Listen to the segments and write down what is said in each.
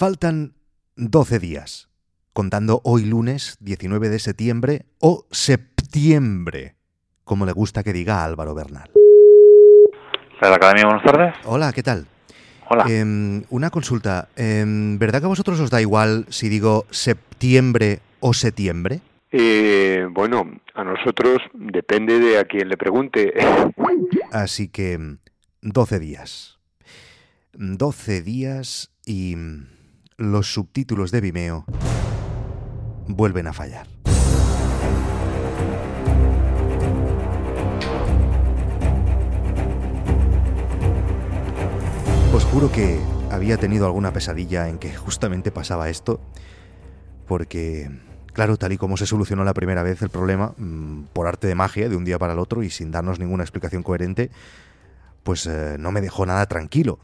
Faltan 12 días, contando hoy lunes 19 de septiembre o septiembre, como le gusta que diga a Álvaro Bernal. ¿La Academia, buenas tardes? Hola, ¿qué tal? Hola. Em, una consulta. Em, ¿Verdad que a vosotros os da igual si digo septiembre o septiembre? Eh, bueno, a nosotros depende de a quién le pregunte. Así que 12 días. 12 días y los subtítulos de Vimeo vuelven a fallar. Os juro que había tenido alguna pesadilla en que justamente pasaba esto, porque, claro, tal y como se solucionó la primera vez el problema, mm, por arte de magia, de un día para el otro y sin darnos ninguna explicación coherente, pues eh, no me dejó nada tranquilo.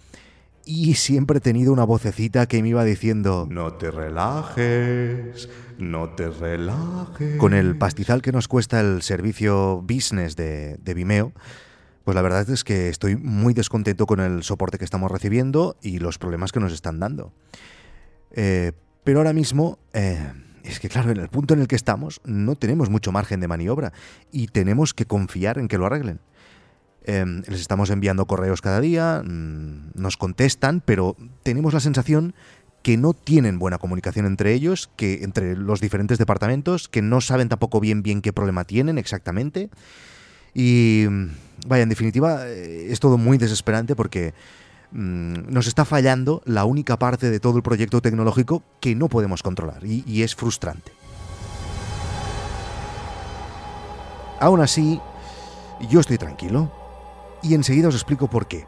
Y siempre he tenido una vocecita que me iba diciendo, no te relajes, no te relajes. Con el pastizal que nos cuesta el servicio business de, de Vimeo, pues la verdad es que estoy muy descontento con el soporte que estamos recibiendo y los problemas que nos están dando. Eh, pero ahora mismo, eh, es que claro, en el punto en el que estamos no tenemos mucho margen de maniobra y tenemos que confiar en que lo arreglen. Eh, les estamos enviando correos cada día, mm, nos contestan, pero tenemos la sensación que no tienen buena comunicación entre ellos, que entre los diferentes departamentos, que no saben tampoco bien bien qué problema tienen exactamente. Y vaya, en definitiva, eh, es todo muy desesperante porque mm, nos está fallando la única parte de todo el proyecto tecnológico que no podemos controlar y es frustrante. Aún así, yo estoy tranquilo y enseguida os explico por qué.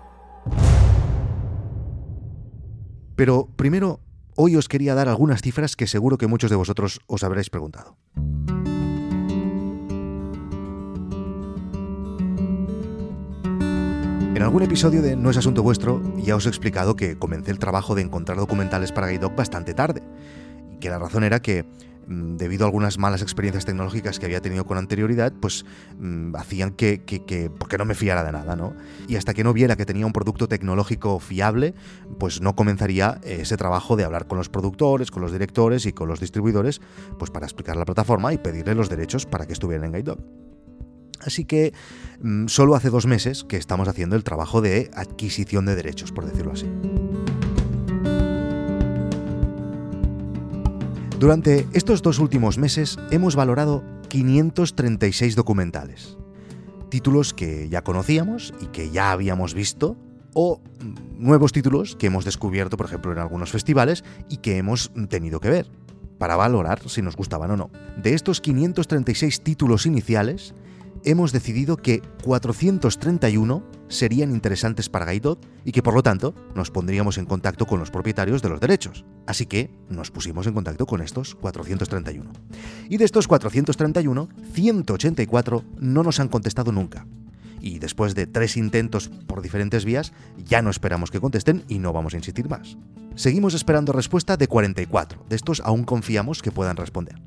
Pero primero, hoy os quería dar algunas cifras que seguro que muchos de vosotros os habréis preguntado. En algún episodio de No es asunto vuestro ya os he explicado que comencé el trabajo de encontrar documentales para Gaidoc bastante tarde que la razón era que mm, debido a algunas malas experiencias tecnológicas que había tenido con anterioridad, pues mm, hacían que, que, que, porque no me fiara de nada, ¿no? Y hasta que no viera que tenía un producto tecnológico fiable, pues no comenzaría ese trabajo de hablar con los productores, con los directores y con los distribuidores, pues para explicar la plataforma y pedirle los derechos para que estuvieran en Gaidoc. Así que mmm, solo hace dos meses que estamos haciendo el trabajo de adquisición de derechos, por decirlo así. Durante estos dos últimos meses hemos valorado 536 documentales. Títulos que ya conocíamos y que ya habíamos visto, o nuevos títulos que hemos descubierto, por ejemplo, en algunos festivales y que hemos tenido que ver, para valorar si nos gustaban o no. De estos 536 títulos iniciales, hemos decidido que 431 serían interesantes para Gaidot y que por lo tanto nos pondríamos en contacto con los propietarios de los derechos. Así que nos pusimos en contacto con estos 431. Y de estos 431, 184 no nos han contestado nunca. Y después de tres intentos por diferentes vías, ya no esperamos que contesten y no vamos a insistir más. Seguimos esperando respuesta de 44. De estos aún confiamos que puedan responder.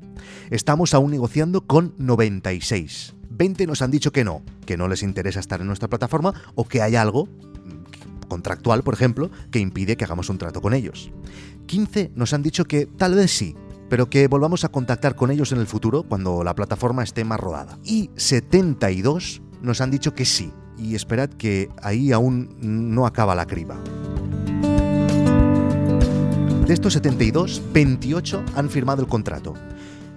Estamos aún negociando con 96. 20 nos han dicho que no, que no les interesa estar en nuestra plataforma o que hay algo contractual, por ejemplo, que impide que hagamos un trato con ellos. 15 nos han dicho que tal vez sí, pero que volvamos a contactar con ellos en el futuro cuando la plataforma esté más rodada. Y 72 nos han dicho que sí, y esperad que ahí aún no acaba la criba. De estos 72, 28 han firmado el contrato.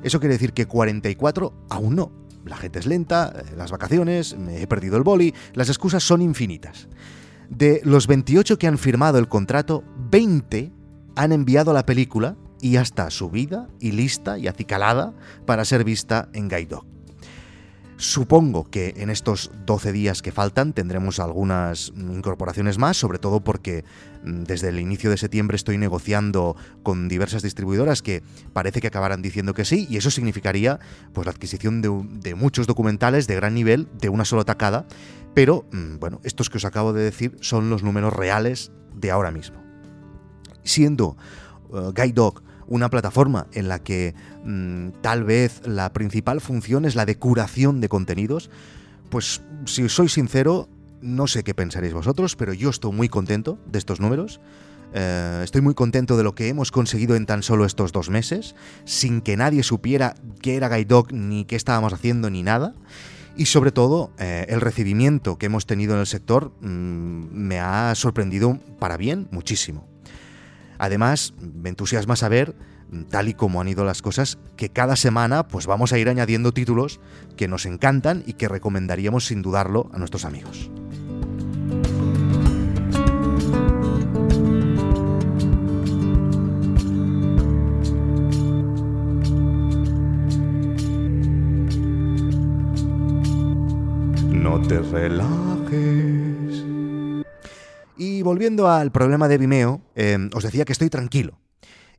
Eso quiere decir que 44 aún no. La gente es lenta, las vacaciones, me he perdido el boli, las excusas son infinitas. De los 28 que han firmado el contrato, 20 han enviado la película y ya está subida y lista y acicalada para ser vista en Gaidoc. Supongo que en estos 12 días que faltan tendremos algunas incorporaciones más, sobre todo porque desde el inicio de septiembre estoy negociando con diversas distribuidoras que parece que acabarán diciendo que sí, y eso significaría pues la adquisición de, muchos documentales de gran nivel de una sola tacada, pero bueno, estos que os acabo de decir son los números reales de ahora mismo. Siendo uh, Guide Dog una plataforma en la que mmm, tal vez la principal función es la de curación de contenidos, pues si soy sincero, no sé qué pensaréis vosotros, pero yo estoy muy contento de estos números. Eh, estoy muy contento de lo que hemos conseguido en tan solo estos dos meses, sin que nadie supiera qué era Guide ni qué estábamos haciendo, ni nada. Y sobre todo, eh, el recibimiento que hemos tenido en el sector mm, me ha sorprendido para bien muchísimo. Además, me entusiasma saber, tal y como han ido las cosas, que cada semana pues vamos a ir añadiendo títulos que nos encantan y que recomendaríamos sin dudarlo a nuestros amigos. No te relajes. Volviendo al problema de Vimeo, eh, os decía que estoy tranquilo.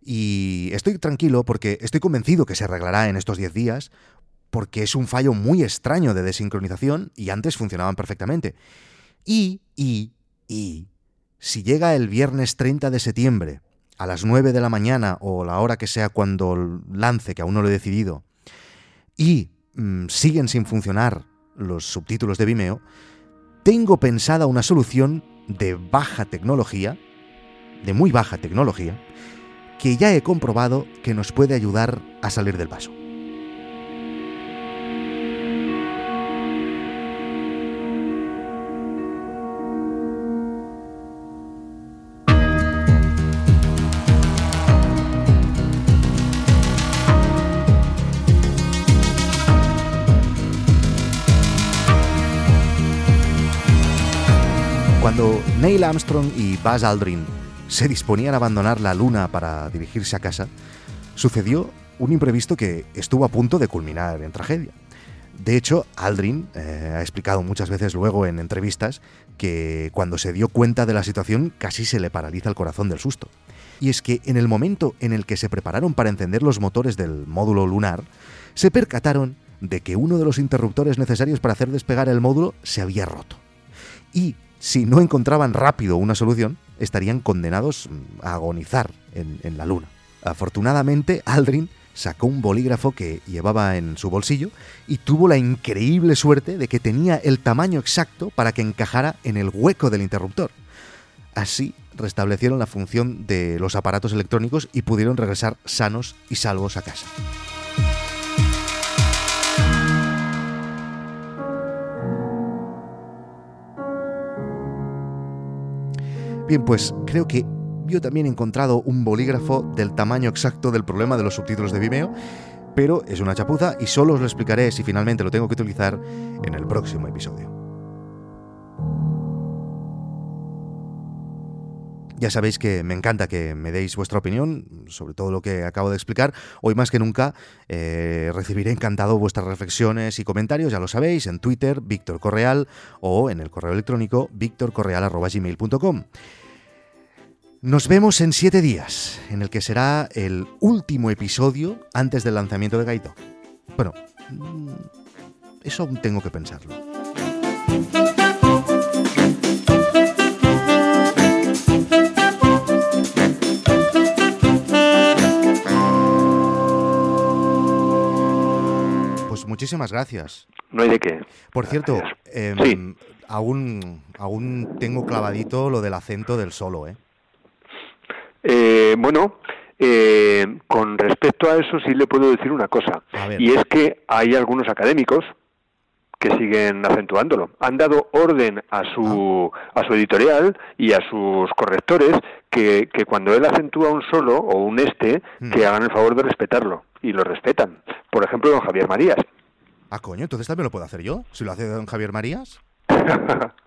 Y estoy tranquilo porque estoy convencido que se arreglará en estos 10 días, porque es un fallo muy extraño de desincronización y antes funcionaban perfectamente. Y, y, y, si llega el viernes 30 de septiembre a las 9 de la mañana o la hora que sea cuando lance, que aún no lo he decidido, y mm, siguen sin funcionar los subtítulos de Vimeo, tengo pensada una solución de baja tecnología, de muy baja tecnología, que ya he comprobado que nos puede ayudar a salir del paso. Cuando Neil Armstrong y Buzz Aldrin se disponían a abandonar la Luna para dirigirse a casa, sucedió un imprevisto que estuvo a punto de culminar en tragedia. De hecho, Aldrin eh, ha explicado muchas veces luego en entrevistas que cuando se dio cuenta de la situación casi se le paraliza el corazón del susto. Y es que en el momento en el que se prepararon para encender los motores del módulo lunar, se percataron de que uno de los interruptores necesarios para hacer despegar el módulo se había roto. Y si no encontraban rápido una solución, estarían condenados a agonizar en, en la luna. Afortunadamente, Aldrin sacó un bolígrafo que llevaba en su bolsillo y tuvo la increíble suerte de que tenía el tamaño exacto para que encajara en el hueco del interruptor. Así restablecieron la función de los aparatos electrónicos y pudieron regresar sanos y salvos a casa. Bien, pues creo que yo también he encontrado un bolígrafo del tamaño exacto del problema de los subtítulos de Vimeo, pero es una chapuza y solo os lo explicaré si finalmente lo tengo que utilizar en el próximo episodio. Ya sabéis que me encanta que me deis vuestra opinión sobre todo lo que acabo de explicar. Hoy más que nunca eh, recibiré encantado vuestras reflexiones y comentarios, ya lo sabéis, en Twitter, Víctor Correal, o en el correo electrónico victorcorreal.gmail.com. Nos vemos en siete días, en el que será el último episodio antes del lanzamiento de Gaito. Bueno, mm, eso tengo que pensarlo. Muchísimas gracias. No hay de qué. Por cierto, Sí. aún, aún tengo clavadito lo del acento del solo, ¿eh? Eh, bueno, eh, con respecto a eso sí le puedo decir una cosa. Y es que hay algunos académicos que siguen acentuándolo. Han dado orden a su, Ah. a su editorial y a sus correctores que, que cuando él acentúa un solo o un este, Mm. que hagan el favor de respetarlo. Y lo respetan. Por ejemplo, don Javier Marías. Ah, coño, entonces también lo puedo hacer yo, si lo hace don Javier Marías.